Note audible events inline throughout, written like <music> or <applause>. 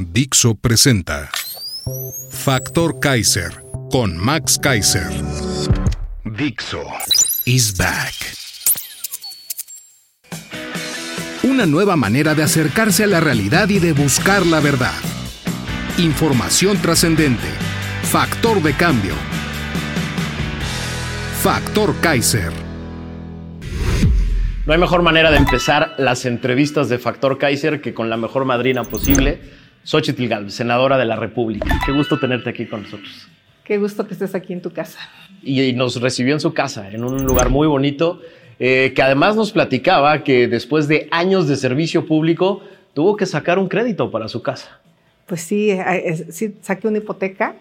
Dixo presenta Factor Kaiser con Max Kaiser. Dixo is back. Una nueva manera de acercarse a la realidad y de buscar la verdad. Información trascendente. Factor de cambio. Factor Kaiser. No hay mejor manera de empezar las entrevistas de Factor Kaiser que con la mejor madrina posible, Xochitl Galvez, senadora de la República. Qué gusto tenerte aquí con nosotros. Qué gusto que estés aquí en tu casa. Y, nos recibió en su casa, en un lugar muy bonito, eh, que además nos platicaba que después de años de servicio público tuvo que sacar un crédito para su casa. Pues sí, eh, sí, saqué una hipoteca.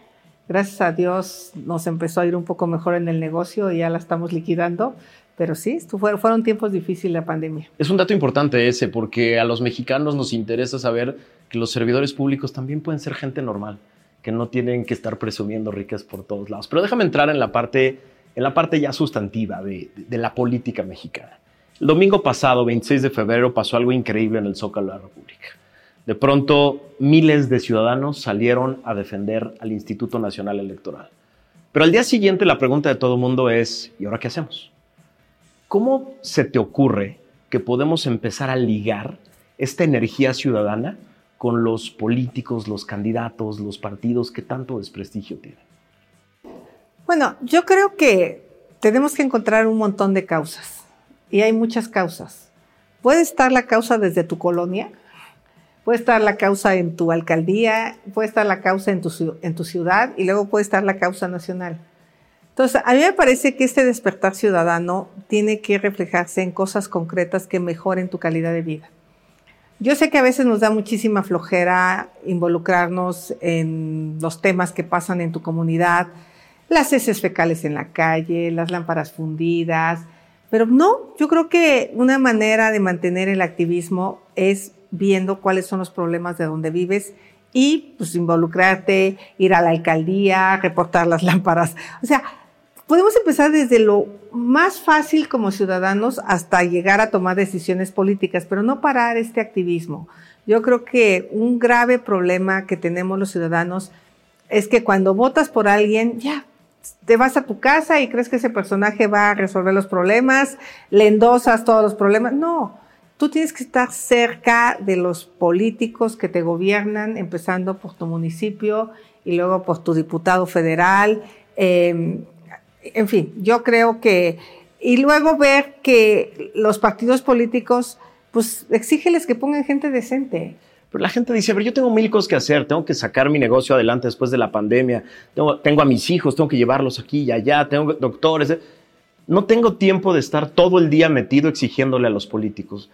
Gracias a Dios nos empezó a ir un poco mejor en el negocio y ya la estamos liquidando. Pero sí, fueron tiempos difíciles la pandemia. Es un dato importante ese, porque a los mexicanos nos interesa saber que los servidores públicos también pueden ser gente normal, que no tienen que estar presumiendo riquezas por todos lados. Pero déjame entrar en la parte, en la parte ya sustantiva de, de la política mexicana. El domingo pasado, 26 de febrero, pasó algo increíble en el Zócalo de la República. De pronto, miles de ciudadanos salieron a defender al Instituto Nacional Electoral. Pero al día siguiente la pregunta de todo el mundo es, ¿y ahora qué hacemos? ¿Cómo se te ocurre que podemos empezar a ligar esta energía ciudadana con los políticos, los candidatos, los partidos que tanto desprestigio tienen? Bueno, yo creo que tenemos que encontrar un montón de causas y hay muchas causas. Puede estar la causa desde tu colonia, puede estar la causa en tu alcaldía, puede estar la causa en tu, en tu ciudad y luego puede estar la causa nacional. Entonces, a mí me parece que este despertar ciudadano tiene que reflejarse en cosas concretas que mejoren tu calidad de vida. Yo sé que a veces nos da muchísima flojera involucrarnos en los temas que pasan en tu comunidad, las heces fecales en la calle, las lámparas fundidas, pero no, yo creo que una manera de mantener el activismo es viendo cuáles son los problemas de donde vives y pues involucrarte, ir a la alcaldía, reportar las <laughs> lámparas. O sea, podemos empezar desde lo más fácil como ciudadanos hasta llegar a tomar decisiones políticas, pero no parar este activismo. Yo creo que un grave problema que tenemos los ciudadanos es que cuando votas por alguien, ya, te vas a tu casa y crees que ese personaje va a resolver los problemas, le endosas todos los problemas. No, tú tienes que estar cerca de los políticos que te gobiernan, empezando por tu municipio y luego por tu diputado federal. Eh, en fin, yo creo que, y luego ver que los partidos políticos, pues exígeles que pongan gente decente. Pero la gente dice, pero yo tengo mil cosas que hacer, tengo que sacar mi negocio adelante después de la pandemia, tengo, tengo a mis hijos, tengo que llevarlos aquí y allá, tengo doctores. No tengo tiempo de estar todo el día metido exigiéndole a los políticos.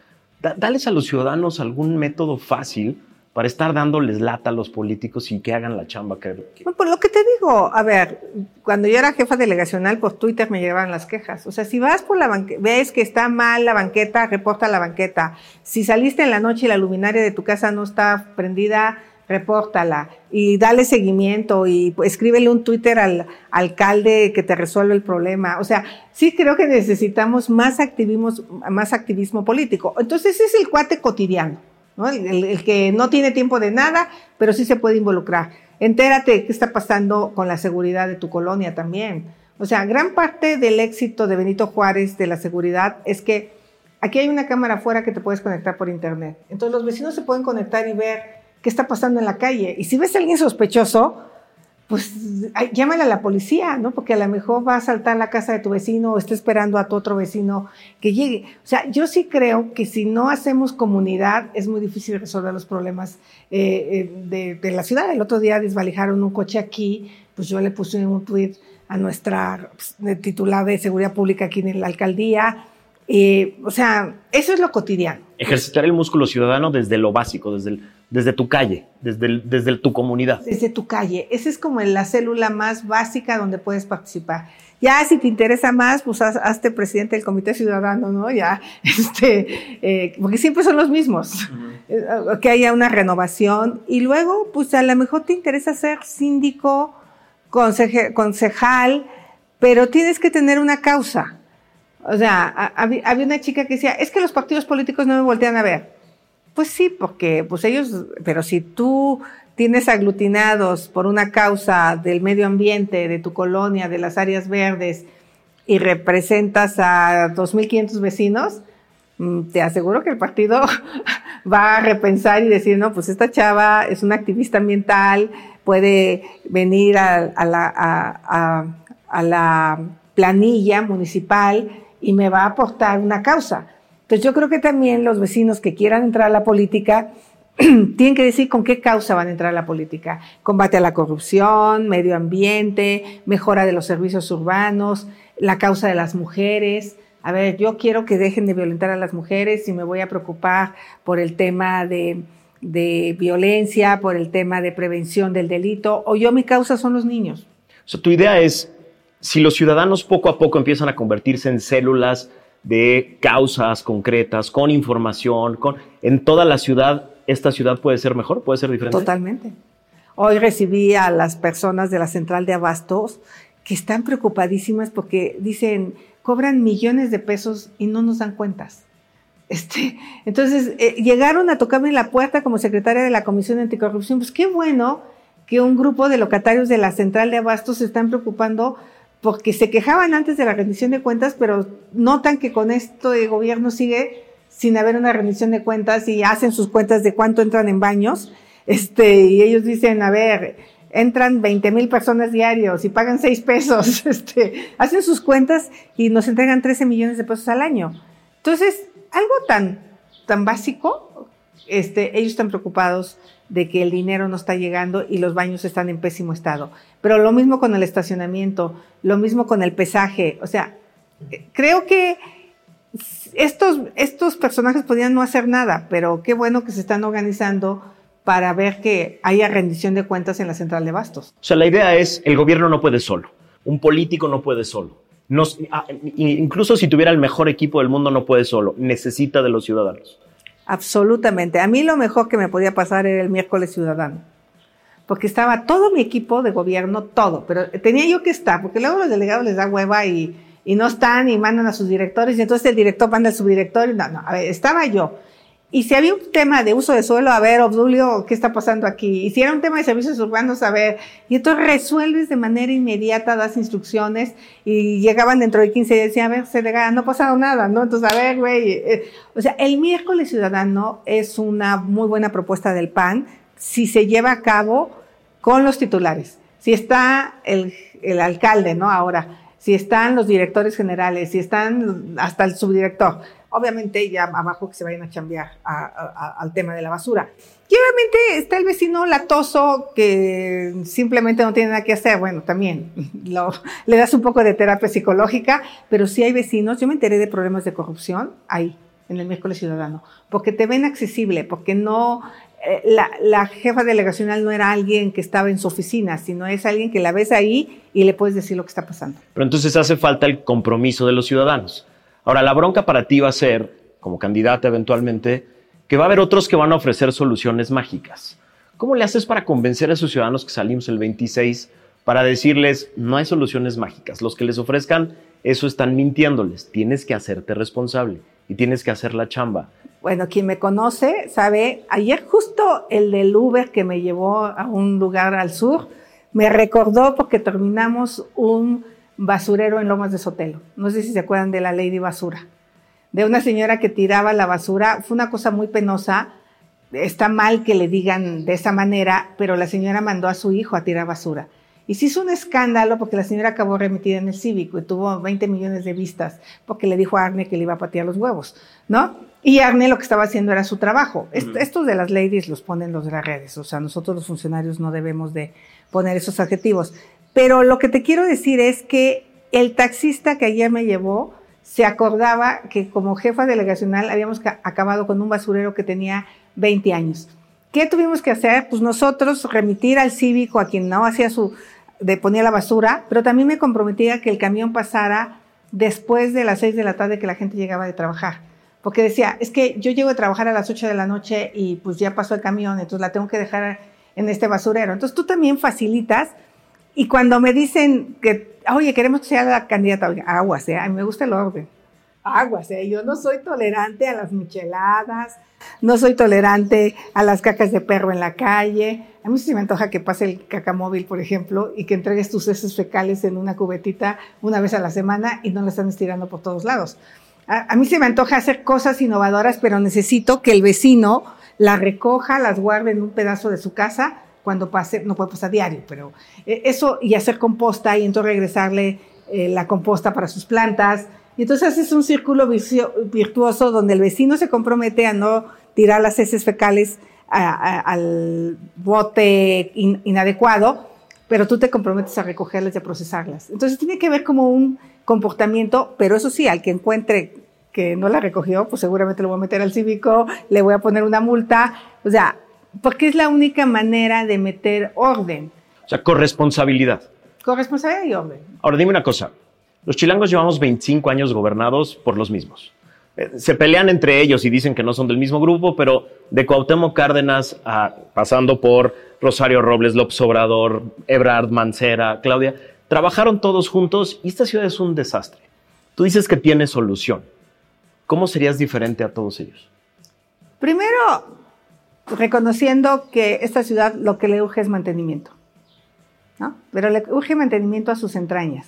dales a los ciudadanos algún método fácil para estar dándoles lata a los políticos y que hagan la chamba que... Bueno, por lo que te digo, a ver, cuando yo era jefa delegacional, por Twitter me llevaban las quejas. O sea, si vas por la banqueta, ves que está mal la banqueta, reporta la banqueta. Si saliste en la noche y la luminaria de tu casa no está prendida, repórtala y dale seguimiento y escríbele un Twitter al alcalde que te resuelve el problema. O sea, sí creo que necesitamos más activismo, más activismo político. Entonces, ese es el cuate cotidiano. El, que no tiene tiempo de nada, pero sí se puede involucrar. Entérate qué está pasando con la seguridad de tu colonia también. O sea, gran parte del éxito de Benito Juárez de la seguridad es que aquí hay una cámara afuera que te puedes conectar por internet. Entonces los vecinos se pueden conectar y ver qué está pasando en la calle. Y si ves a alguien sospechoso, pues llámale a la policía, ¿no? Porque a lo mejor va a saltar la casa de tu vecino o está esperando a tu otro vecino que llegue. O sea, yo sí creo que si no hacemos comunidad es muy difícil resolver los problemas eh, eh, de, la ciudad. El otro día desvalijaron un coche aquí, pues yo le puse un tweet a nuestra pues, titular de seguridad pública aquí en la alcaldía Eh, o sea, eso es lo cotidiano. Ejercitar el músculo ciudadano desde lo básico, desde, el, desde tu calle, desde, desde tu comunidad. Desde tu calle. Esa es como la célula más básica donde puedes participar. Ya si te interesa más, pues haz, hazte presidente del Comité Ciudadano, ¿no? Ya, <laughs> este, eh, porque siempre son los mismos. Eh, que haya una renovación. Y luego, pues a lo mejor te interesa ser síndico, concejal, pero tienes que tener una causa. O sea, había una chica que decía, es que los partidos políticos no me voltean a ver. Pues sí, porque pues ellos, pero si tú tienes aglutinados por una causa del medio ambiente, de tu colonia, de las áreas verdes, y representas a 2.500 vecinos, mm, te aseguro que el partido <laughs> va a repensar y decir, no, pues esta chava es una activista ambiental, puede venir a, la, a la planilla municipal y me va a aportar una causa. Entonces yo creo que también los vecinos que quieran entrar a la política <clears throat> tienen que decir con qué causa van a entrar a la política. Combate a la corrupción, medio ambiente, mejora de los servicios urbanos, la causa de las mujeres. A ver, yo quiero que dejen de violentar a las mujeres y me voy a preocupar por el tema de, de violencia, por el tema de prevención del delito, o yo mi causa son los niños. O sea, tu idea es, si los ciudadanos poco a poco empiezan a convertirse en células de causas concretas, con información, con en toda la ciudad, esta ciudad puede ser mejor, puede ser diferente. Totalmente. Hoy recibí a las personas de la central de abastos que están preocupadísimas porque dicen, cobran millones de pesos y no nos dan cuentas. Este, entonces, eh, llegaron a tocarme la puerta como secretaria de la Comisión de Anticorrupción. Pues qué bueno que un grupo de locatarios de la central de abastos se están preocupando porque se quejaban antes de la rendición de cuentas, pero notan que con esto de gobierno sigue sin haber una rendición de cuentas y hacen sus cuentas de cuánto entran en baños, este, y ellos dicen, a ver, entran 20 mil personas diarios y pagan 6 pesos, <laughs> este, hacen sus cuentas y nos entregan 13 millones de pesos al año. Entonces, algo tan, tan básico, este, ellos están preocupados de que el dinero no está llegando y los baños están en pésimo estado. Pero lo mismo con el estacionamiento, lo mismo con el pesaje. O sea, creo que estos, estos personajes podían no hacer nada, pero qué bueno que se están organizando para ver que haya rendición de cuentas en la central de bastos. O sea, la idea es, el gobierno no puede solo, un político no puede solo. Ah, incluso si tuviera el mejor equipo del mundo, no puede solo, necesita de los ciudadanos. Absolutamente. A mí lo mejor que me podía pasar era el miércoles ciudadano. Porque estaba todo mi equipo de gobierno, todo. Pero tenía yo que estar, porque luego los delegados les da hueva y, y no están y mandan a sus directores y entonces el director manda al subdirector. No, no, a ver, estaba yo. Y si había un tema de uso de suelo, a ver, Obdulio, ¿qué está pasando aquí? Y si era un tema de servicios urbanos, a ver. Y entonces resuelves de manera inmediata, das instrucciones y llegaban dentro de 15 días y decían, a ver, se no ha pasado nada, ¿no? Entonces, a ver, güey. Eh, o sea, el miércoles ciudadano es una muy buena propuesta del PAN si se lleva a cabo con los titulares. Si está el, el alcalde, ¿no? Ahora, si están los directores generales, si están hasta el subdirector obviamente ya abajo que se vayan a cambiar al tema de la basura. Y obviamente está el vecino latoso que simplemente no tiene nada que hacer. Bueno, también le das un poco de terapia psicológica, pero sí hay vecinos. Yo me enteré de problemas de corrupción ahí, en el miércoles ciudadano, porque te ven accesible, porque no, eh, la, la, jefa delegacional no era alguien que estaba en su oficina, sino es alguien que la ves ahí y le puedes decir lo que está pasando. Pero entonces hace falta el compromiso de los ciudadanos. Ahora, la bronca para ti va a ser, como candidata eventualmente, que va a haber otros que van a ofrecer soluciones mágicas. ¿Cómo le haces para convencer a esos ciudadanos que salimos el 26 para decirles, no hay soluciones mágicas? Los que les ofrezcan eso están mintiéndoles. Tienes que hacerte responsable y tienes que hacer la chamba. Bueno, quien me conoce sabe, ayer justo el del Uber que me llevó a un lugar al sur, me recordó porque terminamos un basurero en Lomas de Sotelo. No sé si se acuerdan de la ley de basura. De una señora que tiraba la basura. Fue una cosa muy penosa. Está mal que le digan de esa manera, pero la señora mandó a su hijo a tirar basura. Y se hizo un escándalo porque la señora acabó remitida en el cívico y tuvo 20 millones de vistas porque le dijo a Arne que le iba a patear los huevos, ¿no? Y Arne lo que estaba haciendo era su trabajo. Estos de las ladies los ponen los de las redes, o sea, nosotros los funcionarios no debemos de poner esos adjetivos. Pero lo que te quiero decir es que el taxista que ayer me llevó se acordaba que como jefa delegacional habíamos acabado con un basurero que tenía 20 años. ¿Qué tuvimos que hacer? Pues nosotros remitir al cívico a quien no hacía su, de ponía la basura, pero también me comprometía que el camión pasara después de las 6 de la tarde que la gente llegaba de trabajar. Porque decía, es que yo llego a trabajar a las 8 de la noche y pues ya pasó el camión, entonces la tengo que dejar en este basurero. Entonces tú también facilitas y cuando me dicen que, oye, queremos que sea la candidata, aguas, ¿eh? a mí me gusta el orden. Aguas, ¿eh? yo no soy tolerante a las micheladas, no soy tolerante a las cacas de perro en la calle. A mí sí me antoja que pase el cacamóvil, por ejemplo, y que entregues tus heces fecales en una cubetita una vez a la semana y no la están estirando por todos lados. A, a mí se me antoja hacer cosas innovadoras, pero necesito que el vecino la recoja, las guarde en un pedazo de su casa cuando pase, no puede pasar diario, pero eh, eso y hacer composta y entonces regresarle eh, la composta para sus plantas. Y entonces haces un círculo virtuoso donde el vecino se compromete a no tirar las heces fecales al bote inadecuado, pero tú te comprometes a recogerlas y a procesarlas. Entonces tiene que ver como un comportamiento, pero eso sí, al que encuentre que no la recogió, pues seguramente lo voy a meter al cívico, le voy a poner una multa. O sea, porque es la única manera de meter orden. O sea, corresponsabilidad. Corresponsabilidad y orden. Ahora dime una cosa. Los chilangos llevamos 25 años gobernados por los mismos. Eh, se pelean entre ellos y dicen que no son del mismo grupo, pero de Cuauhtémoc Cárdenas a, pasando por Rosario Robles, López Obrador, Ebrard, Mancera, Claudia, trabajaron todos juntos y esta ciudad es un desastre. Tú dices que tiene solución. ¿Cómo serías diferente a todos ellos? Primero, reconociendo que esta ciudad lo que le urge es mantenimiento, ¿no? Pero le urge mantenimiento a sus entrañas,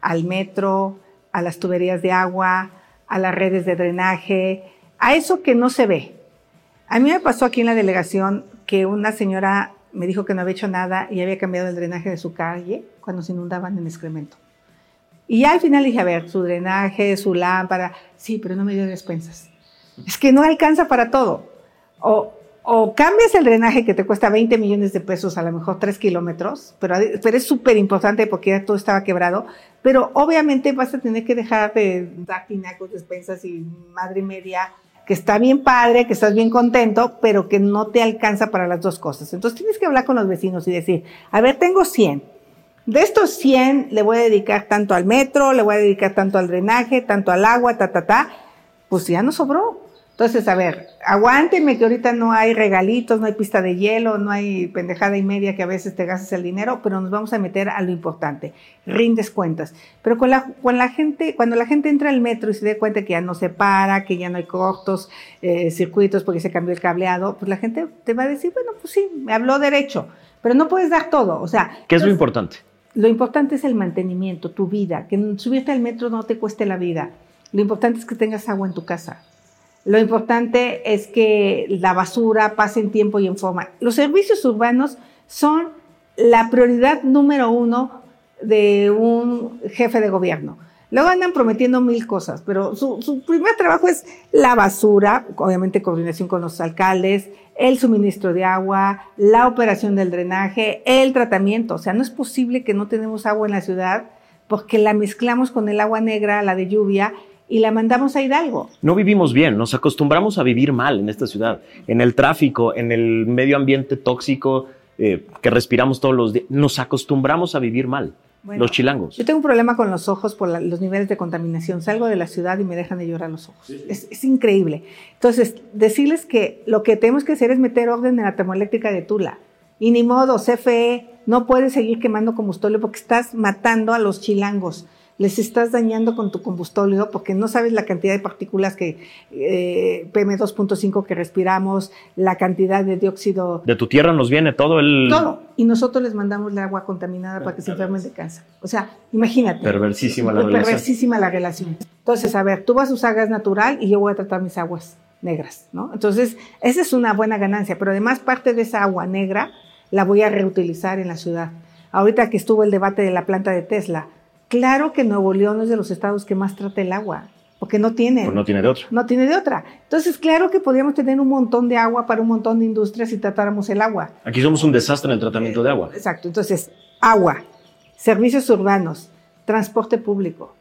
al metro, a las tuberías de agua, a las redes de drenaje, a eso que no se ve. A mí me pasó aquí en la delegación que una señora me dijo que no había hecho nada y había cambiado el drenaje de su calle cuando se inundaban en excremento. Y ya al final dije, a ver, su drenaje, su lámpara, sí, pero no me dio despensas. Es que no alcanza para todo. O o cambias el drenaje que te cuesta 20 millones de pesos, a lo mejor 3 kilómetros, pero, pero es súper importante porque ya todo estaba quebrado, pero obviamente vas a tener que dejar de dar tinacos, despensas y madre media, que está bien padre, que estás bien contento, pero que no te alcanza para las dos cosas. Entonces tienes que hablar con los vecinos y decir, a ver, tengo 100. De estos 100 le voy a dedicar tanto al metro, le voy a dedicar tanto al drenaje, tanto al agua, ta, ta, ta. Pues ya no sobró. Entonces, a ver, aguántenme que ahorita no hay regalitos, no hay pista de hielo, no hay pendejada y media que a veces te gastes el dinero, pero nos vamos a meter a lo importante. Rindes cuentas. Pero con la, con la gente, cuando la gente entra al metro y se dé cuenta que ya no se para, que ya no hay cortos eh, circuitos porque se cambió el cableado, pues la gente te va a decir, bueno, pues sí, me habló derecho, pero no puedes dar todo. O sea. ¿Qué es lo importante? Lo importante es el mantenimiento, tu vida, que subirte al metro no te cueste la vida. Lo importante es que tengas agua en tu casa lo importante es que la basura pase en tiempo y en forma. Los servicios urbanos son la prioridad número uno de un jefe de gobierno. Luego andan prometiendo mil cosas, pero su, primer trabajo es la basura, obviamente coordinación con los alcaldes, el suministro de agua, la operación del drenaje, el tratamiento. O sea, no es posible que no tenemos agua en la ciudad porque la mezclamos con el agua negra, la de lluvia, y la mandamos a Hidalgo. No vivimos bien, nos acostumbramos a vivir mal en esta ciudad, en el tráfico, en el medio ambiente tóxico eh, que respiramos todos los días. Nos acostumbramos a vivir mal. los chilangos. Yo tengo un problema con los ojos por los niveles de contaminación. Salgo de la ciudad y me dejan de llorar los ojos. Es, es, increíble. Entonces, decirles que lo que tenemos que hacer es meter orden en la termoeléctrica de Tula. Y ni modo, CFE no puede seguir quemando combustible porque estás matando a los chilangos les estás dañando con tu combustorio porque no sabes la cantidad de partículas que eh, PM2.5 que respiramos, la cantidad de dióxido. De tu tierra nos viene todo el. Todo. Y nosotros les mandamos el agua contaminada para que se enfermen de cáncer. O sea, imagínate. Perversísima la relación. Perversísima la relación. Entonces, a ver, tú vas a usar gas natural y yo voy a tratar mis aguas negras, ¿no? Entonces, esa es una buena ganancia, pero además parte de esa agua negra la voy a reutilizar en la ciudad. Ahorita que estuvo el debate de la planta de Tesla, Claro que Nuevo León es de los estados que más trata el agua, porque no tiene. Pues no tiene de otra. No tiene de otra. Entonces, claro que podríamos tener un montón de agua para un montón de industrias si tratáramos el agua. Aquí somos un desastre en el tratamiento de agua. Exacto. Entonces, agua, servicios urbanos, transporte público.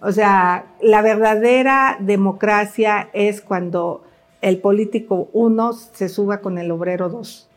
O sea, la verdadera democracia es cuando el político uno se suba con el obrero dos.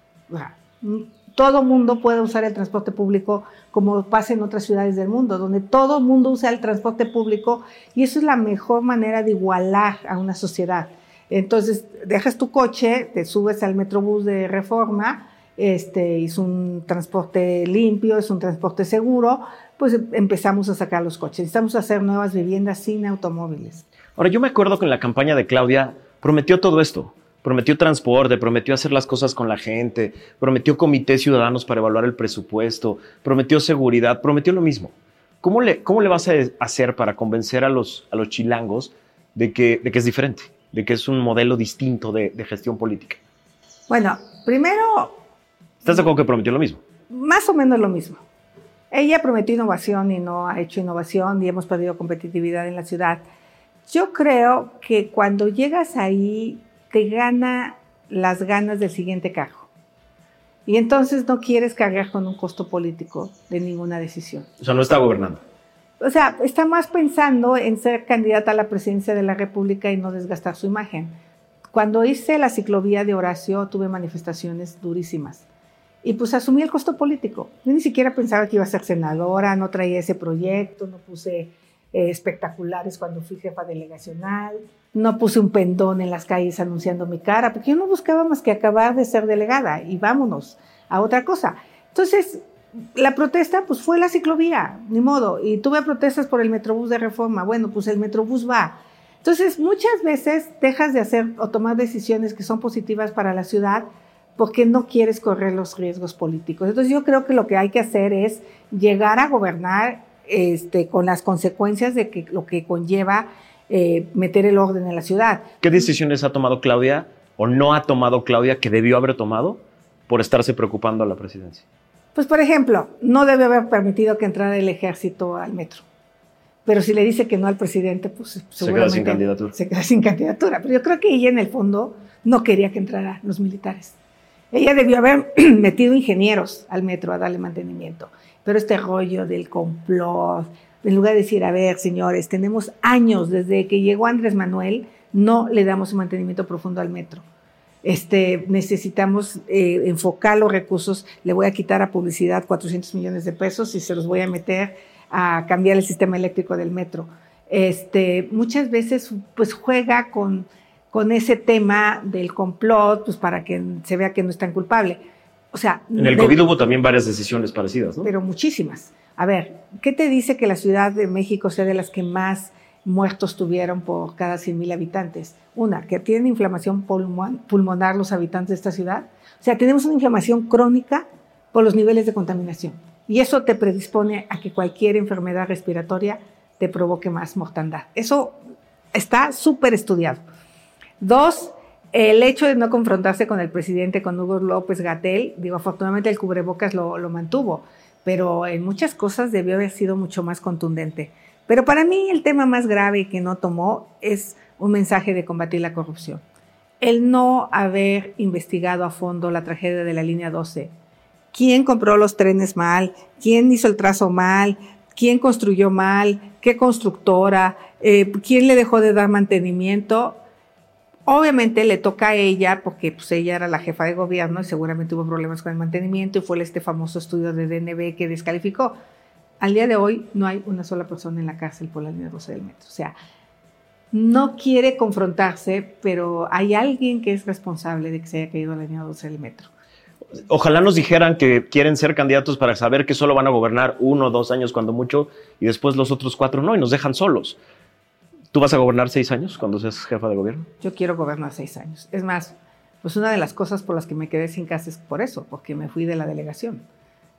Todo mundo puede usar el transporte público como pasa en otras ciudades del mundo, donde todo mundo usa el transporte público y eso es la mejor manera de igualar a una sociedad. Entonces, dejas tu coche, te subes al metrobús de reforma, este, es un transporte limpio, es un transporte seguro, pues empezamos a sacar los coches. Necesitamos hacer nuevas viviendas sin automóviles. Ahora, yo me acuerdo que en la campaña de Claudia prometió todo esto. Prometió transporte, prometió hacer las cosas con la gente, prometió comités ciudadanos para evaluar el presupuesto, prometió seguridad, prometió lo mismo. ¿Cómo le, cómo le vas a hacer para convencer a los, a los chilangos de que, de que es diferente, de que es un modelo distinto de, de gestión política? Bueno, primero... ¿Estás de acuerdo que prometió lo mismo? Más o menos lo mismo. Ella prometió innovación y no ha hecho innovación y hemos perdido competitividad en la ciudad. Yo creo que cuando llegas ahí te gana las ganas del siguiente cargo. Y entonces no quieres cargar con un costo político de ninguna decisión. O sea, no está gobernando. O sea, está más pensando en ser candidata a la presidencia de la República y no desgastar su imagen. Cuando hice la ciclovía de Horacio tuve manifestaciones durísimas. Y pues asumí el costo político. Yo ni siquiera pensaba que iba a ser senadora, no traía ese proyecto, no puse eh, espectaculares cuando fui jefa delegacional, no puse un pendón en las calles anunciando mi cara, porque yo no buscaba más que acabar de ser delegada y vámonos a otra cosa. Entonces, la protesta pues fue la ciclovía, ni modo, y tuve protestas por el Metrobús de reforma, bueno, pues el Metrobús va. Entonces, muchas veces dejas de hacer o tomar decisiones que son positivas para la ciudad porque no quieres correr los riesgos políticos. Entonces, yo creo que lo que hay que hacer es llegar a gobernar este, con las consecuencias de que, lo que conlleva eh, meter el orden en la ciudad. ¿Qué decisiones ha tomado Claudia o no ha tomado Claudia que debió haber tomado por estarse preocupando a la presidencia? Pues, por ejemplo, no debe haber permitido que entrara el ejército al metro. Pero si le dice que no al presidente, pues se queda sin candidatura. Se queda sin candidatura. Pero yo creo que ella en el fondo no quería que entraran los militares. Ella debió haber <clears throat> metido ingenieros al metro a darle mantenimiento. Pero este rollo del complot, en lugar de decir, a ver, señores, tenemos años desde que llegó Andrés Manuel, no le damos un mantenimiento profundo al metro. Este, necesitamos eh, enfocar los recursos, le voy a quitar a publicidad 400 millones de pesos y se los voy a meter a cambiar el sistema eléctrico del metro. Este, muchas veces pues juega con, con ese tema del complot pues para que se vea que no es tan culpable. O sea, en el COVID hubo también varias decisiones parecidas, ¿no? Pero muchísimas. A ver, ¿qué te dice que la Ciudad de México sea de las que más muertos tuvieron por cada 100.000 habitantes? Una, que tienen inflamación pulmonar los habitantes de esta ciudad. O sea, tenemos una inflamación crónica por los niveles de contaminación. Y eso te predispone a que cualquier enfermedad respiratoria te provoque más mortandad. Eso está súper estudiado. Dos, el hecho de no confrontarse con el presidente, con Hugo López Gatel, digo, afortunadamente el cubrebocas lo, lo mantuvo, pero en muchas cosas debió haber sido mucho más contundente. Pero para mí el tema más grave que no tomó es un mensaje de combatir la corrupción. El no haber investigado a fondo la tragedia de la línea 12. ¿Quién compró los trenes mal? ¿Quién hizo el trazo mal? ¿Quién construyó mal? ¿Qué constructora? Eh, ¿Quién le dejó de dar mantenimiento? Obviamente le toca a ella, porque pues, ella era la jefa de gobierno y seguramente hubo problemas con el mantenimiento y fue este famoso estudio de DNB que descalificó. Al día de hoy no hay una sola persona en la cárcel por la línea 12 del metro. O sea, no quiere confrontarse, pero hay alguien que es responsable de que se haya caído la línea 12 del metro. Ojalá nos dijeran que quieren ser candidatos para saber que solo van a gobernar uno o dos años cuando mucho y después los otros cuatro no y nos dejan solos. ¿Tú vas a gobernar seis años cuando seas jefa de gobierno? Yo quiero gobernar seis años. Es más, pues una de las cosas por las que me quedé sin casa es por eso, porque me fui de la delegación. <laughs>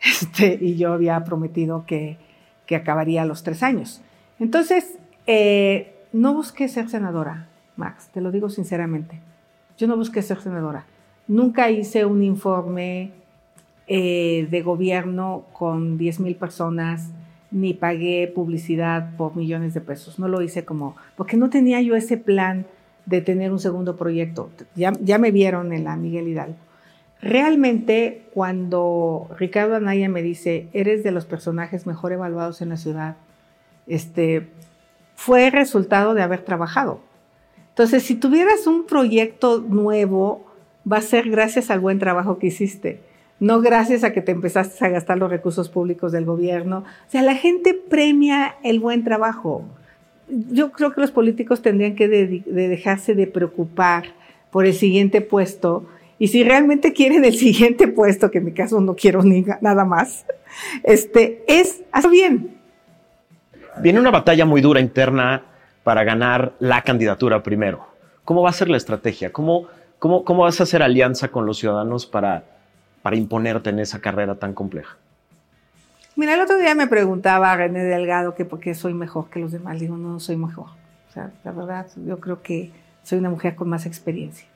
Este, y yo había prometido que, que acabaría los tres años. Entonces, eh, no busqué ser senadora, Max, te lo digo sinceramente. Yo no busqué ser senadora. Nunca hice un informe eh, de gobierno con 10 mil personas ni pagué publicidad por millones de pesos. No lo hice como, porque no tenía yo ese plan de tener un segundo proyecto. Ya, me vieron en la Miguel Hidalgo. Realmente, cuando Ricardo Anaya me dice, eres de los personajes mejor evaluados en la ciudad, este, fue resultado de haber trabajado. Entonces, si tuvieras un proyecto nuevo, va a ser gracias al buen trabajo que hiciste, no gracias a que te empezaste a gastar los recursos públicos del gobierno. O sea, la gente premia el buen trabajo. Yo creo que los políticos tendrían que dejarse de preocupar por el siguiente puesto. Y si realmente quieren el siguiente puesto, que en mi caso no quiero nada más, este, es hacer bien. Viene una batalla muy dura interna para ganar la candidatura primero. ¿Cómo va a ser la estrategia? ¿Cómo, cómo, cómo vas a hacer alianza con los ciudadanos para, para imponerte en esa carrera tan compleja? Mira, el otro día me preguntaba René Delgado que por qué soy mejor que los demás. Digo, no, no soy mejor. O sea, la verdad, yo creo que soy una mujer con más experiencia.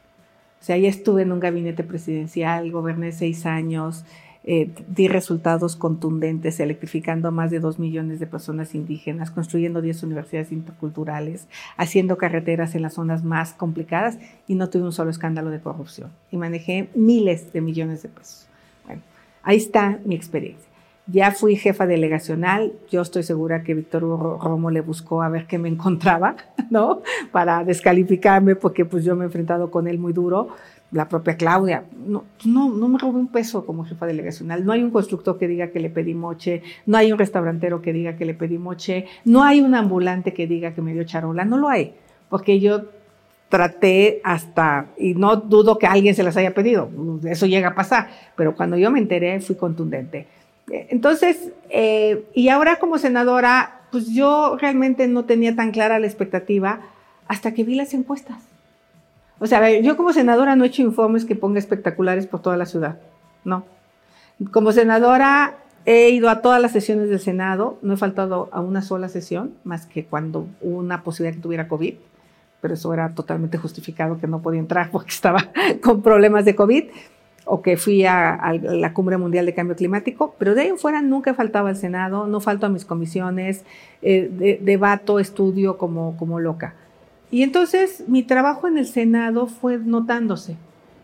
O sea, ya estuve en un gabinete presidencial, goberné seis años, eh, di resultados contundentes, electrificando a más de dos millones de personas indígenas, construyendo 10 universidades interculturales, haciendo carreteras en las zonas más complicadas y no tuve un solo escándalo de corrupción. Y manejé miles de millones de pesos. Bueno, ahí está mi experiencia. Ya fui jefa delegacional, yo estoy segura que Víctor Romo le buscó a ver qué me encontraba, <laughs> ¿no? Para descalificarme porque pues yo me he enfrentado con él muy duro la propia Claudia, no, no, no me robé un peso como jefa delegacional, no hay un constructor que diga que le pedí moche, no hay un restaurantero que diga que le pedí moche, no hay un ambulante que diga que me dio charola, no lo hay, porque yo traté hasta, y no dudo que alguien se las haya pedido, eso llega a pasar, pero cuando yo me enteré fui contundente. Entonces, eh, y ahora como senadora, pues yo realmente no tenía tan clara la expectativa hasta que vi las encuestas. O sea, yo como senadora no he hecho informes que ponga espectaculares por toda la ciudad, no. Como senadora he ido a todas las sesiones del Senado, no he faltado a una sola sesión, más que cuando hubo una posibilidad que tuviera COVID, pero eso era totalmente justificado que no podía entrar porque estaba <laughs> con problemas de COVID, o que fui a, la Cumbre Mundial de Cambio Climático, pero de ahí en fuera nunca faltaba al Senado, no falto a mis comisiones, eh, debato, estudio como, como loca. Y entonces mi trabajo en el Senado fue notándose.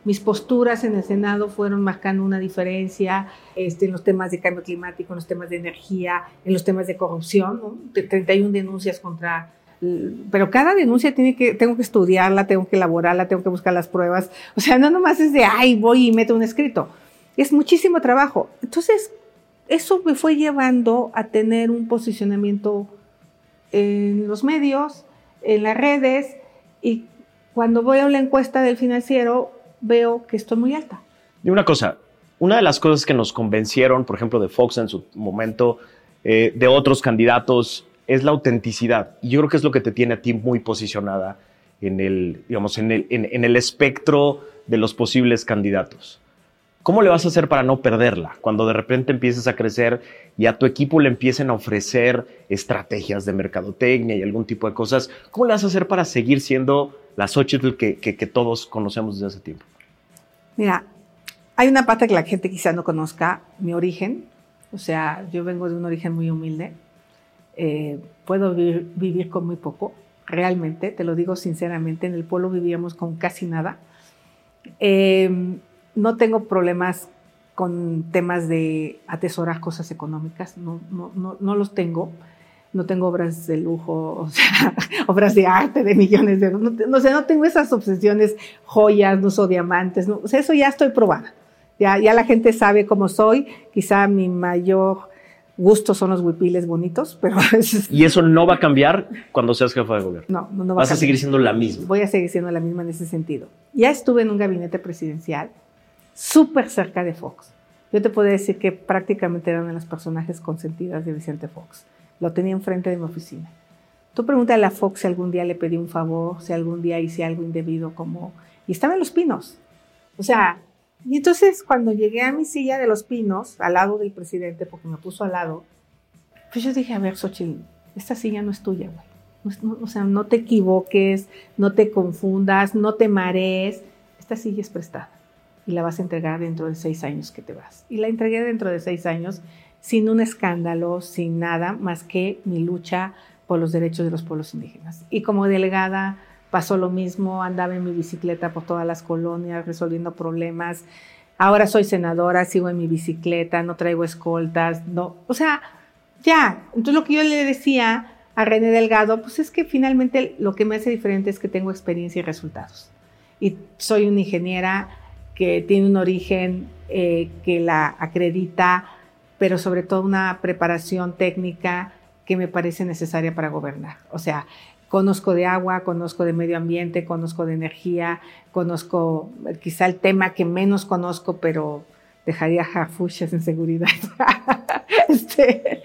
Mis posturas en el Senado fueron marcando una diferencia este, en los temas de cambio climático, en los temas de energía, en los temas de corrupción, ¿no? 31 denuncias contra pero cada denuncia tiene que, tengo que estudiarla, tengo que elaborarla, tengo que buscar las pruebas. O sea, no nomás es de, ay, voy y meto un escrito. Es muchísimo trabajo. Entonces, eso me fue llevando a tener un posicionamiento en los medios, en las redes y cuando voy a la encuesta del financiero veo que estoy muy alta. Y una cosa, una de las cosas que nos convencieron, por ejemplo, de Fox en su momento, eh, de otros candidatos, es la autenticidad. Y yo creo que es lo que te tiene a ti muy posicionada en el, digamos, en el, en el espectro de los posibles candidatos. ¿Cómo le vas a hacer para no perderla? Cuando de repente empieces a crecer y a tu equipo le empiecen a ofrecer estrategias de mercadotecnia y algún tipo de cosas, ¿cómo le vas a hacer para seguir siendo la Xochitl que, todos conocemos desde hace tiempo? Mira, hay una parte que la gente quizá no conozca, mi origen. O sea, yo vengo de un origen muy humilde. Eh, puedo vivir, vivir con muy poco, realmente, te lo digo sinceramente. En el pueblo vivíamos con casi nada. Eh, no tengo problemas con temas de atesorar cosas económicas, no, no, no, los tengo. No tengo obras de lujo, <laughs> o sea, obras de arte de millones de euros. No, sé, no tengo esas obsesiones, joyas, no uso diamantes. No, o sea, eso ya estoy probada. Ya, ya la gente sabe cómo soy. Quizá mi mayor gusto son los huipiles bonitos, pero... ¿Y eso no va a cambiar cuando seas jefa de gobierno? No, no, no va Vas a, a seguir siendo la misma. Voy a seguir siendo la misma en ese sentido. Ya estuve en un gabinete presidencial súper cerca de Fox. Yo te puedo decir que prácticamente era una de las personajes consentidas de Vicente Fox. Lo tenía enfrente de mi oficina. Tú pregúntale a Fox si algún día le pedí un favor, si algún día hice algo indebido como... Y estaba en Los Pinos. O sea, y entonces cuando llegué a mi silla de Los Pinos, al lado del presidente, porque me puso al lado, pues yo dije, a ver, Xochitl, esta silla no es tuya, güey. o sea, no te equivoques, no te confundas, no te marees. Esta silla es prestada y la vas a entregar dentro de seis años que te vas. Y la entregué dentro de seis años sin un escándalo, sin nada más que mi lucha por los derechos de los pueblos indígenas. Y como delegada pasó lo mismo, andaba en mi bicicleta por todas las colonias resolviendo problemas. Ahora soy senadora, sigo en mi bicicleta, no traigo escoltas, no, o sea, ya. Entonces lo que yo le decía a René Delgado, pues es que finalmente lo que me hace diferente es que tengo experiencia y resultados. Y soy una ingeniera que tiene un origen eh, que la acredita, pero sobre todo una preparación técnica que me parece necesaria para gobernar. O sea, conozco de agua, conozco de medio ambiente, conozco de energía, conozco quizá el tema que menos conozco, pero dejaría jarfuchas en seguridad. <laughs> este,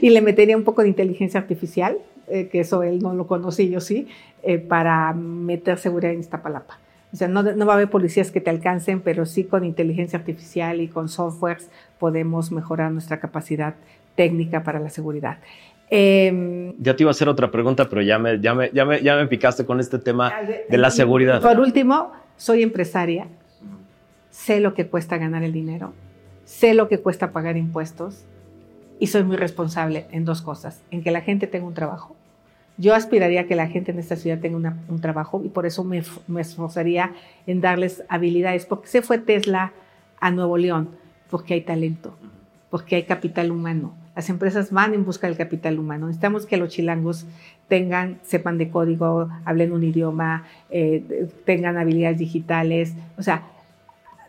y le metería un poco de inteligencia artificial, eh, que eso él no lo conoce yo sí, eh, para meter seguridad en Iztapalapa. O sea, no, no, va a haber policías que te alcancen, pero sí con inteligencia artificial y con softwares podemos mejorar nuestra capacidad técnica para la seguridad. Eh, ya te iba a hacer otra pregunta, pero ya me, ya me, ya me, ya me picaste con este tema de la seguridad. Por último, soy empresaria, sé lo que cuesta ganar el dinero, sé lo que cuesta pagar impuestos y soy muy responsable en dos cosas, en que la gente tenga un trabajo. Yo aspiraría a que la gente en esta ciudad tenga un trabajo y por eso me, esforzaría en darles habilidades, porque se fue Tesla a Nuevo León, porque hay talento, porque hay capital humano las empresas van en busca del capital humano. Necesitamos que los chilangos tengan, sepan de código, hablen un idioma, eh, tengan habilidades digitales. O sea,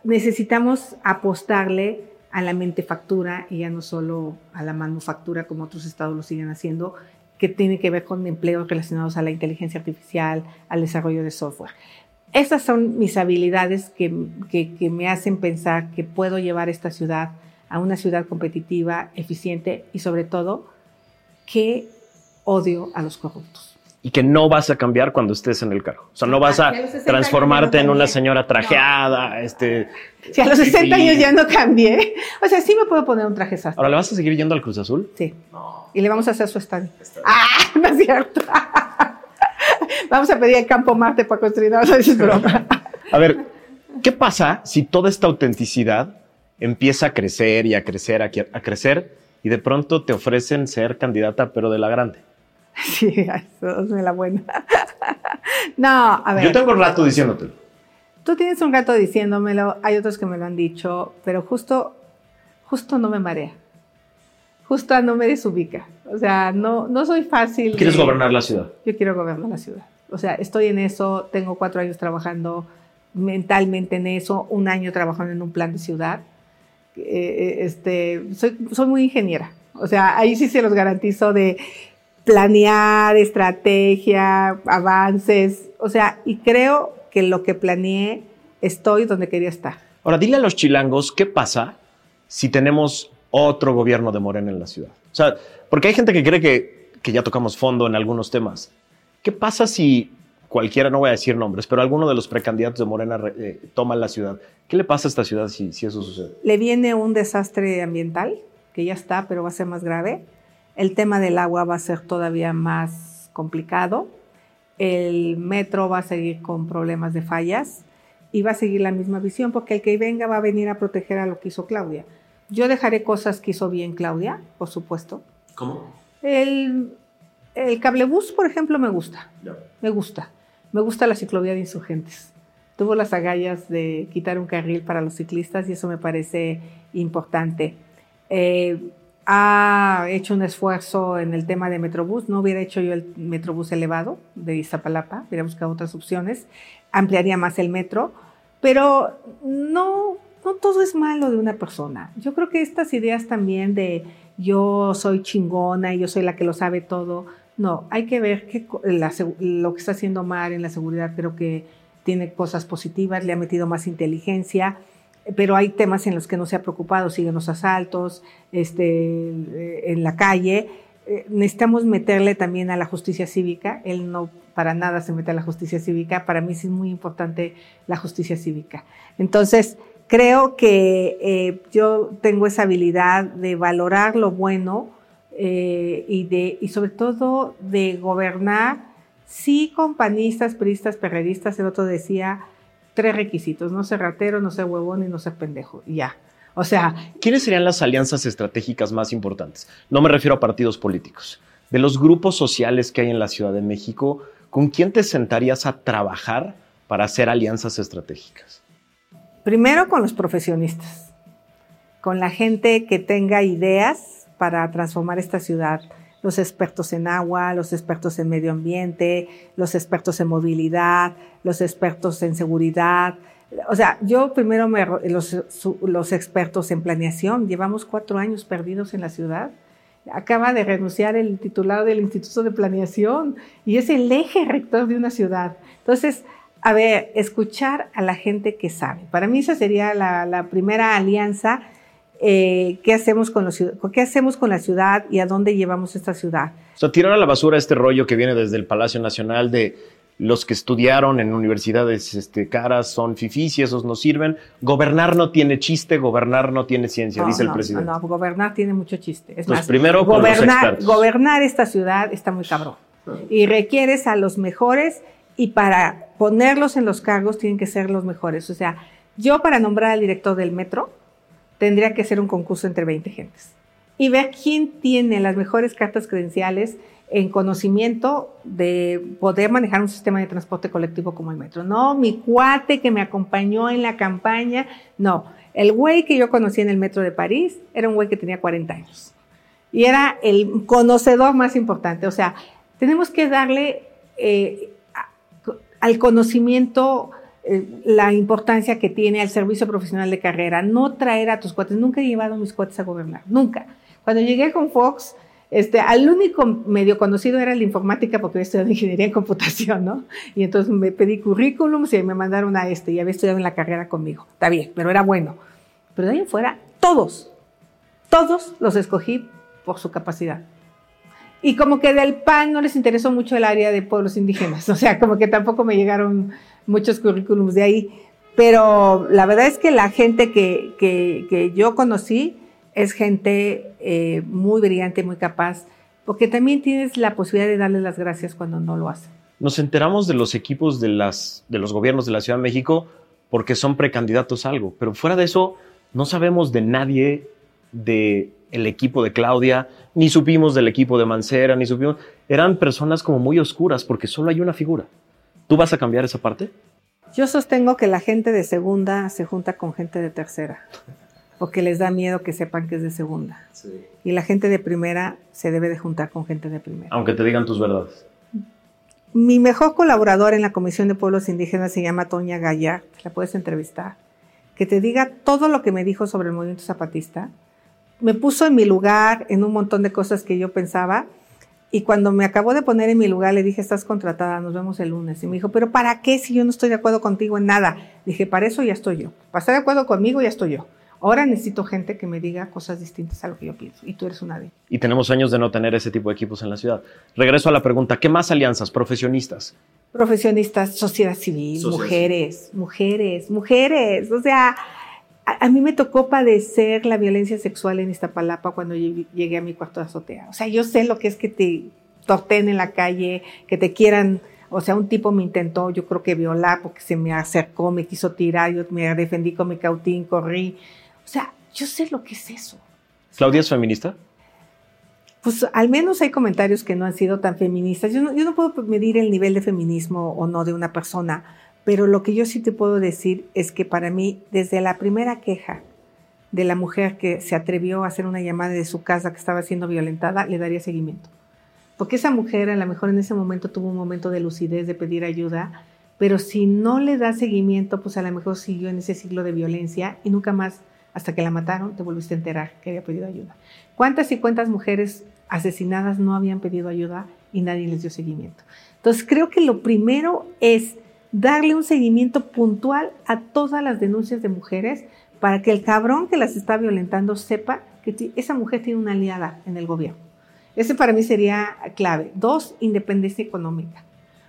necesitamos apostarle a la mentefactura y ya no solo a la manufactura como otros estados lo siguen haciendo, que tiene que ver con empleos relacionados a la inteligencia artificial, al desarrollo de software. Esas son mis habilidades que, que me hacen pensar que puedo llevar esta ciudad a una ciudad competitiva, eficiente y sobre todo que odio a los corruptos. Y que no vas a cambiar cuando estés en el cargo. O sea, no vas a transformarte en una señora trajeada. Este, si a los 60 años ya no cambié. O sea, sí me puedo poner un traje sastre. ¿Ahora le vas a seguir yendo al Cruz Azul? Sí. Y le vamos a hacer su estadio. Ah, <laughs> no es cierto. <laughs> vamos a pedir el Campo Marte para construir. No, es broma. <laughs> a ver, ¿qué pasa si toda esta autenticidad empieza a crecer y a crecer, a, crecer, y de pronto te ofrecen ser candidata, pero de la grande. <laughs> Sí, eso es la buena. <laughs> no, a ver. Yo tengo un rato diciéndotelo. Tú tienes un rato diciéndomelo, hay otros que me lo han dicho, pero justo, justo no me marea. Justo no me desubica. O sea, no, no soy fácil. ¿Quieres gobernar la ciudad? Yo quiero gobernar la ciudad. O sea, estoy en eso, tengo cuatro años trabajando mentalmente en eso, un año trabajando en un plan de ciudad. Eh, este, soy, soy muy ingeniera. O sea, ahí sí se los garantizo de planear, estrategia, avances. O sea, y creo que lo que planeé, estoy donde quería estar. Ahora, dile a los chilangos qué pasa si tenemos otro gobierno de Morena en la ciudad. O sea, porque hay gente que cree que, que ya tocamos fondo en algunos temas. ¿Qué pasa si cualquiera, no voy a decir nombres, pero alguno de los precandidatos de Morena eh, toma la ciudad. ¿Qué le pasa a esta ciudad si, si eso sucede? Le viene un desastre ambiental, que ya está, pero va a ser más grave. El tema del agua va a ser todavía más complicado. El metro va a seguir con problemas de fallas y va a seguir la misma visión, porque el que venga va a venir a proteger a lo que hizo Claudia. Yo dejaré cosas que hizo bien Claudia, por supuesto. ¿Cómo? El, el cablebús, por ejemplo, me gusta. Me gusta. Me gusta la ciclovía de insurgentes. Tuvo las agallas de quitar un carril para los ciclistas y eso me parece importante. Eh, ha hecho un esfuerzo en el tema de Metrobús. No hubiera hecho yo el Metrobús elevado de Iztapalapa, hubiera buscado otras opciones. Ampliaría más el metro, pero no, no todo es malo de una persona. Yo creo que estas ideas también de yo soy chingona y yo soy la que lo sabe todo, no, hay que ver que lo que está haciendo Mar en la seguridad creo que tiene cosas positivas, le ha metido más inteligencia, pero hay temas en los que no se ha preocupado, siguen los asaltos este, eh, en la calle. Eh, necesitamos meterle también a la justicia cívica, él no para nada se mete a la justicia cívica, para mí es muy importante la justicia cívica. Entonces, creo que eh, yo tengo esa habilidad de valorar lo bueno, eh, y, de, y sobre todo de gobernar, sí con panistas, peristas, perredistas, el otro decía tres requisitos, no ser ratero, no ser huevón y no ser pendejo, ya. O sea... ¿Quiénes serían las alianzas estratégicas más importantes? No me refiero a partidos políticos. De los grupos sociales que hay en la Ciudad de México, ¿con quién te sentarías a trabajar para hacer alianzas estratégicas? Primero con los profesionistas, con la gente que tenga ideas para transformar esta ciudad los expertos en agua, los expertos en medio ambiente, los expertos en movilidad, los expertos en seguridad. O sea, yo primero me, los, los expertos en planeación, llevamos cuatro años perdidos en la ciudad. Acaba de renunciar el titular del Instituto de Planeación y es el eje rector de una ciudad. Entonces, a ver, escuchar a la gente que sabe. Para mí esa sería la, la primera alianza eh, ¿qué, hacemos con qué hacemos con la ciudad y a dónde llevamos esta ciudad. O sea, tirar a la basura este rollo que viene desde el Palacio Nacional de los que estudiaron en universidades este, caras son fifís y esos no sirven. Gobernar no tiene chiste, gobernar no tiene ciencia, dice el presidente. No, no, gobernar tiene mucho chiste. Es más, primero gobernar, gobernar esta ciudad está muy cabrón. Y requieres a los mejores y para ponerlos en los cargos tienen que ser los mejores. O sea, yo para nombrar al director del metro, tendría que ser un concurso entre 20 gentes. Y ver quién tiene las mejores cartas credenciales en conocimiento de poder manejar un sistema de transporte colectivo como el metro. No, mi cuate que me acompañó en la campaña, no. El güey que yo conocí en el metro de París era un güey que tenía 40 años. Y era el conocedor más importante. O sea, tenemos que darle eh, al conocimiento la importancia que tiene el servicio profesional de carrera, no traer a tus cuates. Nunca he llevado mis cuates a gobernar, nunca. Cuando llegué con Fox, este, al único medio conocido era la informática porque había estudiado ingeniería en computación, ¿no? Y entonces me pedí currículums y me mandaron a este y había estudiado en la carrera conmigo. Está bien, pero era bueno. Pero de ahí en fuera, todos, todos los escogí por su capacidad. Y como que del PAN no les interesó mucho el área de pueblos indígenas, <laughs> o sea, como que tampoco me llegaron muchos currículums de ahí. Pero la verdad es que la gente que, que, yo conocí es gente eh, muy brillante, muy capaz, porque también tienes la posibilidad de darle las gracias cuando no lo hacen. Nos enteramos de los equipos de, las, de los gobiernos de la Ciudad de México porque son precandidatos a algo, pero fuera de eso no sabemos de nadie de equipo de Claudia, ni supimos del equipo de Mancera, ni supimos. Eran personas como muy oscuras porque solo hay una figura. ¿Tú vas a cambiar esa parte? Yo sostengo que la gente de segunda se junta con gente de tercera, porque les da miedo que sepan que es de segunda. Y la gente de primera se debe de juntar con gente de primera. Aunque te digan tus verdades. Mi mejor colaborador en la Comisión de Pueblos Indígenas se llama Toña Gallard, la puedes entrevistar, que te diga todo lo que me dijo sobre el movimiento zapatista. Me puso en mi lugar en un montón de cosas que yo pensaba y cuando me acabó de poner en mi lugar, le dije, estás contratada, nos vemos el lunes. Y me dijo, pero ¿para qué si yo no estoy de acuerdo contigo en nada? Dije, para eso ya estoy yo. Para estar de acuerdo conmigo ya estoy yo. Ahora necesito gente que me diga cosas distintas a lo que yo pienso. Y tú eres una de ellas. Y tenemos años de no tener ese tipo de equipos en la ciudad. Regreso a la pregunta, ¿qué más alianzas? Profesionistas. Profesionistas, sociedad civil, mujeres, mujeres, mujeres. O sea, a, mí me tocó padecer la violencia sexual en Iztapalapa cuando llegué a mi cuarto de azotea. O sea, yo sé lo que es que te torten en la calle, que te quieran, o sea, un tipo me intentó, yo creo que violar porque se me acercó, me quiso tirar, yo me defendí con mi cautín, corrí. O sea, yo sé lo que es eso. ¿Claudia es feminista? Pues al menos hay comentarios que no han sido tan feministas. Yo no, yo no puedo medir el nivel de feminismo o no de una persona, pero lo que yo sí te puedo decir es que para mí, desde la primera queja de la mujer que se atrevió a hacer una llamada de su casa que estaba siendo violentada, le daría seguimiento. Porque esa mujer a lo mejor en ese momento tuvo un momento de lucidez de pedir ayuda, pero si no le da seguimiento, pues a lo mejor siguió en ese siglo de violencia y nunca más, hasta que la mataron, te volviste a enterar que había pedido ayuda. ¿Cuántas y cuántas mujeres asesinadas no habían pedido ayuda y nadie les dio seguimiento? Entonces creo que lo primero es darle un seguimiento puntual a todas las denuncias de mujeres para que el cabrón que las está violentando sepa que esa mujer tiene una aliada en el gobierno. Ese para mí sería clave. Dos, independencia económica.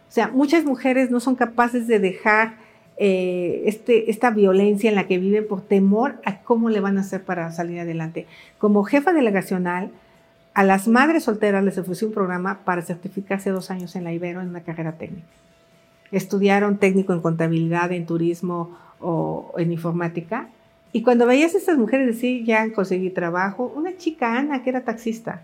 O sea, muchas mujeres no son capaces de dejar eh, este, esta violencia en la que viven por temor a cómo le van a hacer para salir adelante. Como jefa delegacional, a las madres solteras les ofrecí un programa para certificarse dos años en la Ibero en una carrera técnica estudiaron técnico en contabilidad, en turismo o en informática. Y cuando veías a estas mujeres decir, ya conseguí trabajo, una chica, Ana, que era taxista,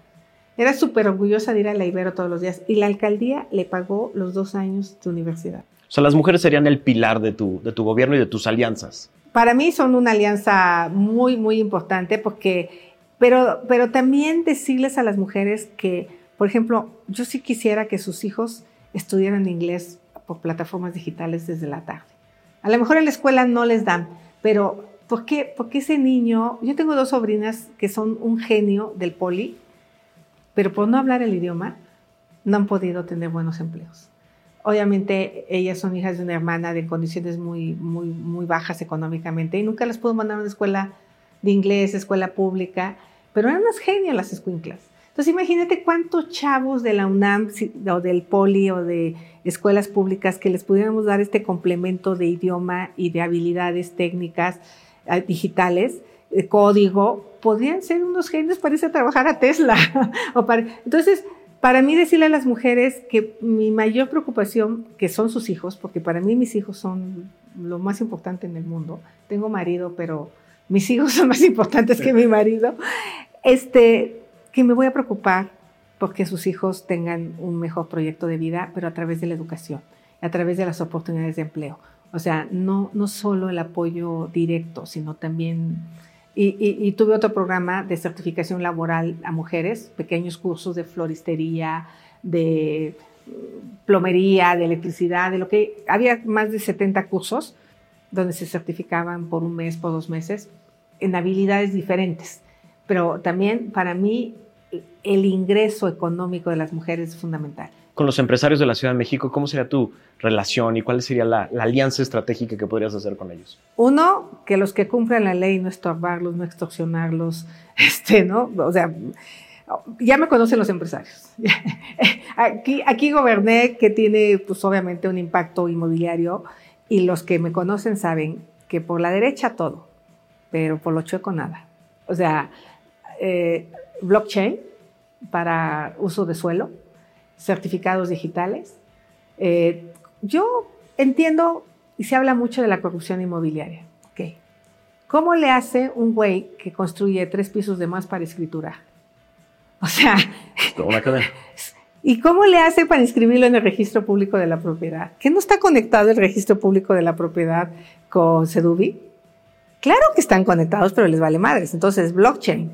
era súper orgullosa de ir a la Ibero todos los días y la alcaldía le pagó los dos años de universidad. O sea, las mujeres serían el pilar de tu, de tu gobierno y de tus alianzas. Para mí son una alianza muy, muy importante porque, pero, pero también decirles a las mujeres que Por ejemplo, yo sí quisiera que sus hijos estudiaran inglés por plataformas digitales desde la tarde. A lo mejor en la escuela no les dan, pero ¿por qué? Porque ese niño, yo tengo dos sobrinas que son un genio del poli, pero por no hablar el idioma, no han podido tener buenos empleos. Obviamente ellas son hijas de una hermana de condiciones muy, muy, muy bajas económicamente y nunca las pudo mandar a una escuela de inglés, escuela pública, pero eran unas genias las escuinclas. Entonces imagínate cuántos chavos de la UNAM o del Poli o de escuelas públicas que les pudiéramos dar este complemento de idioma y de habilidades técnicas eh, digitales, de código, podrían ser unos genios para irse a trabajar a Tesla. <laughs> entonces, para mí decirle a las mujeres que mi mayor preocupación, que son sus hijos, porque para mí mis hijos son lo más importante en el mundo. Tengo marido, pero mis hijos <laughs> son más importantes que mi marido. Este, que me voy a preocupar porque sus hijos tengan un mejor proyecto de vida, pero a través de la educación, a través de las oportunidades de empleo. O sea, no, no solo el apoyo directo, sino también... Y, tuve otro programa de certificación laboral a mujeres, pequeños cursos de floristería, de plomería, de electricidad, de lo que... Había más de 70 cursos donde se certificaban por un mes, por dos meses, en habilidades diferentes. Pero también para mí el ingreso económico de las mujeres es fundamental. Con los empresarios de la Ciudad de México, ¿cómo sería tu relación y cuál sería la, alianza estratégica que podrías hacer con ellos? Uno, que los que cumplan la ley, no estorbarlos, no extorsionarlos, <laughs> este, ¿no? O sea, ya me conocen los empresarios. <laughs> Aquí, aquí goberné, que tiene, pues obviamente, un impacto inmobiliario, y los que me conocen saben que por la derecha todo, pero por lo chueco nada. O sea, eh, blockchain para uso de suelo, certificados digitales. Eh, yo entiendo y se habla mucho de la corrupción inmobiliaria. Okay. ¿Cómo le hace un güey que construye tres pisos de más para escritura? <laughs> O sea, ¿y cómo le hace para inscribirlo en el registro público de la propiedad? ¿Que no está conectado el registro público de la propiedad con Sedubi? Claro que están conectados, pero les vale madres. Entonces, blockchain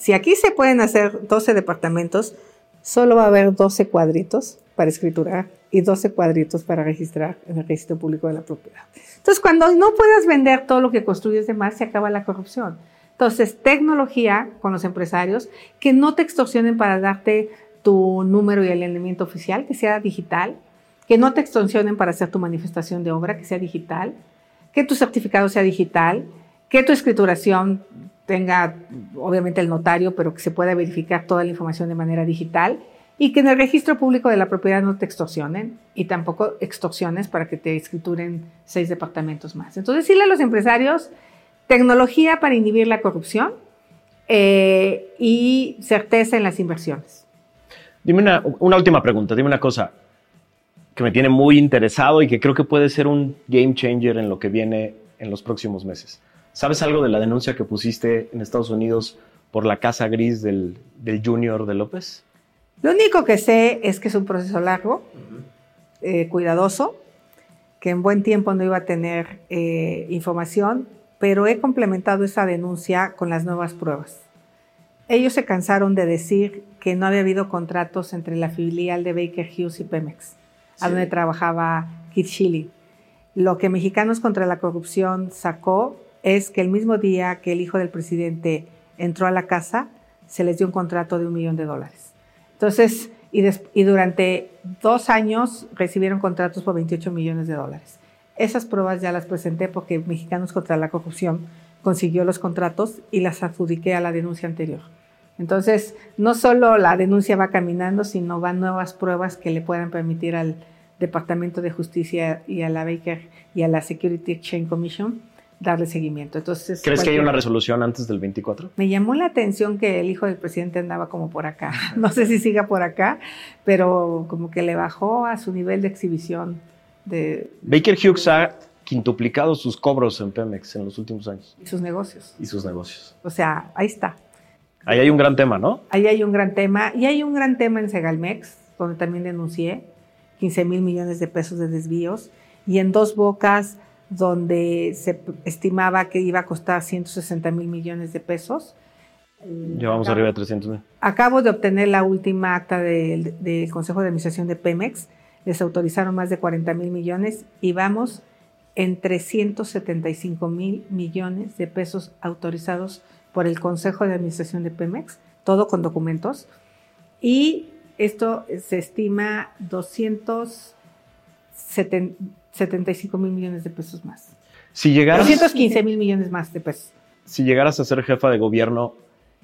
si aquí se pueden hacer 12 departamentos, solo va a haber 12 cuadritos para escriturar y 12 cuadritos para registrar en el registro público de la propiedad. Entonces, cuando no puedas vender todo lo que construyes de más, se acaba la corrupción. Entonces, tecnología con los empresarios, que no te extorsionen para darte tu número y alineamiento oficial, que sea digital, que no te extorsionen para hacer tu manifestación de obra, que sea digital, que tu certificado sea digital, que tu escrituración tenga obviamente el notario, pero que se pueda verificar toda la información de manera digital y que en el registro público de la propiedad no te extorsionen y tampoco extorsiones para que te escrituren seis departamentos más. Entonces, decirle a los empresarios, tecnología para inhibir la corrupción eh, y certeza en las inversiones. Dime una, una última pregunta, dime una cosa que me tiene muy interesado y que creo que puede ser un game changer en lo que viene en los próximos meses. ¿Sabes algo de la denuncia que pusiste en Estados Unidos por la casa gris del, junior de López? Lo único que sé es que es un proceso largo, eh, cuidadoso, que en buen tiempo no iba a tener eh, información, pero he complementado esa denuncia con las nuevas pruebas. Ellos se cansaron de decir que no había habido contratos entre la filial de Baker Hughes y Pemex, a donde trabajaba Kit Shilling. Lo que Mexicanos contra la Corrupción sacó es que el mismo día que el hijo del presidente entró a la casa, se les dio un contrato de un millón de dólares. Entonces, y, durante dos años recibieron contratos por 28 millones de dólares. Esas pruebas ya las presenté porque Mexicanos contra la Corrupción consiguió los contratos y las adjudiqué a la denuncia anterior. Entonces, no solo la denuncia va caminando, sino van nuevas pruebas que le puedan permitir al Departamento de Justicia y a la Baker y a la Security Exchange Commission darle seguimiento. Entonces, ¿Crees que hay una resolución antes del 24? Me llamó la atención que el hijo del presidente andaba como por acá. <laughs> No sé si siga por acá, pero como que le bajó a su nivel de exhibición. De, Baker Hughes ha quintuplicado sus cobros en Pemex en los últimos años. Y sus negocios. Y sus negocios. O sea, ahí está. Ahí hay un gran tema, ¿no? Ahí hay un gran tema. Y hay un gran tema en Segalmex, donde también denuncié 15 mil millones de pesos de desvíos. Y en dos bocas donde se estimaba que iba a costar 160 mil millones de pesos. Llevamos arriba de 300 mil. Acabo de obtener la última acta del, del Consejo de Administración de Pemex. Les autorizaron más de 40 mil millones y vamos en 375 mil millones de pesos autorizados por el Consejo de Administración de Pemex, todo con documentos. Y esto se estima 275 mil millones de pesos más. Si llegaras, 215 mil millones más de pesos. si llegaras a ser jefa de gobierno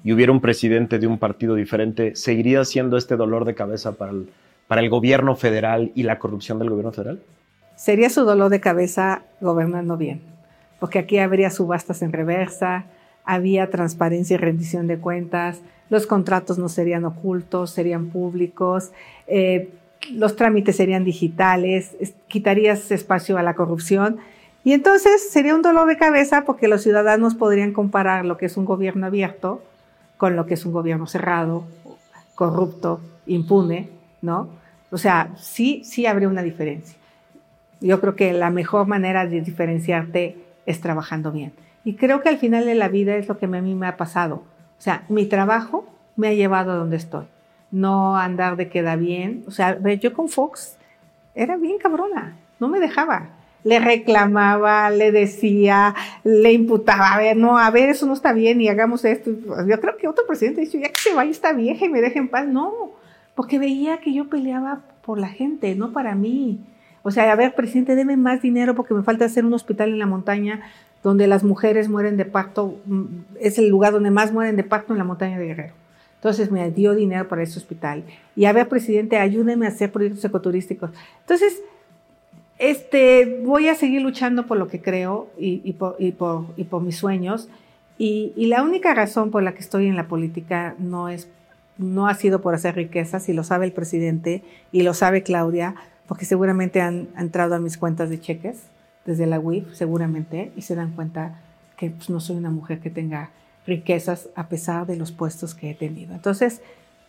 y hubiera un presidente de un partido diferente, ¿seguiría siendo este dolor de cabeza para el, para el gobierno federal y la corrupción del gobierno federal? Sería su dolor de cabeza gobernando bien, porque aquí habría subastas en reversa, había transparencia y rendición de cuentas, los contratos no serían ocultos, serían públicos, eh, los trámites serían digitales, es- quitarías espacio a la corrupción y entonces sería un dolor de cabeza porque los ciudadanos podrían comparar lo que es un gobierno abierto con lo que es un gobierno cerrado, corrupto, impune, ¿no? O sea, sí, sí habría una diferencia. Yo creo que la mejor manera de diferenciarte es trabajando bien. Y creo que al final de la vida es lo que a mí me ha pasado. O sea, mi trabajo me ha llevado a donde estoy. No andar de queda bien. O sea, yo con Fox era bien cabrona. No me dejaba. Le reclamaba, le decía, le imputaba, a ver, no, a ver, eso no está bien y hagamos esto. Yo creo que otro presidente dice, ya que se vaya esta vieja y me deje en paz. No, porque veía que yo peleaba por la gente, no para mí. O sea, a ver, presidente, deme más dinero porque me falta hacer un hospital en la montaña donde las mujeres mueren de parto. mm, Es el lugar donde más mueren de parto en la montaña de Guerrero. Entonces me dio dinero para ese hospital. Y a ver, presidente, ayúdeme a hacer proyectos ecoturísticos. Entonces, este, voy a seguir luchando por lo que creo y, y por, y por- y por mis sueños. Y la única razón por la que estoy en la política no es no ha sido por hacer riquezas y lo sabe el presidente y lo sabe Claudia, porque seguramente han, han entrado a mis cuentas de cheques desde la UIF, seguramente, y se dan cuenta que pues, no soy una mujer que tenga riquezas a pesar de los puestos que he tenido. Entonces,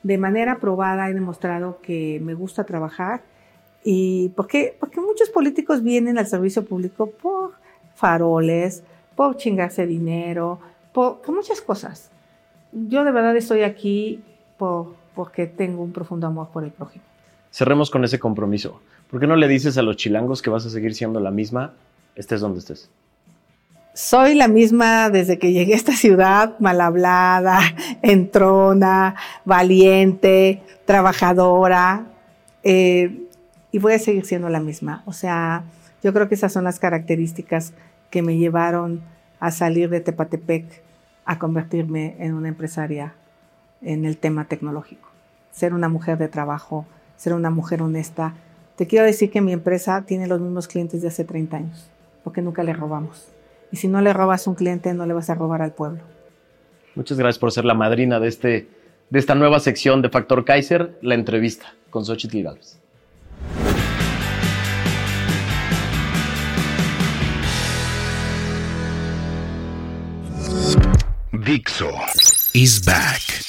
de manera probada he demostrado que me gusta trabajar y porque, porque muchos políticos vienen al servicio público por faroles, por chingarse dinero, por, por muchas cosas. Yo de verdad estoy aquí por, porque tengo un profundo amor por el prójimo. Cerremos con ese compromiso. ¿Por qué no le dices a los chilangos que vas a seguir siendo la misma, estés donde estés? Soy la misma desde que llegué a esta ciudad, mal hablada, <laughs> entrona, valiente, trabajadora, eh, y voy a seguir siendo la misma. O sea, yo creo que esas son las características que me llevaron a salir de Tepatepec a convertirme en una empresaria en el tema tecnológico. Ser una mujer de trabajo, ser una mujer honesta. Te quiero decir que mi empresa tiene los mismos clientes de hace 30 años, porque nunca le robamos. Y si no le robas a un cliente, no le vas a robar al pueblo. Muchas gracias por ser la madrina de, este, de esta nueva sección de Factor Kaiser, la entrevista con Xochitl Gálvez. Dixo is back.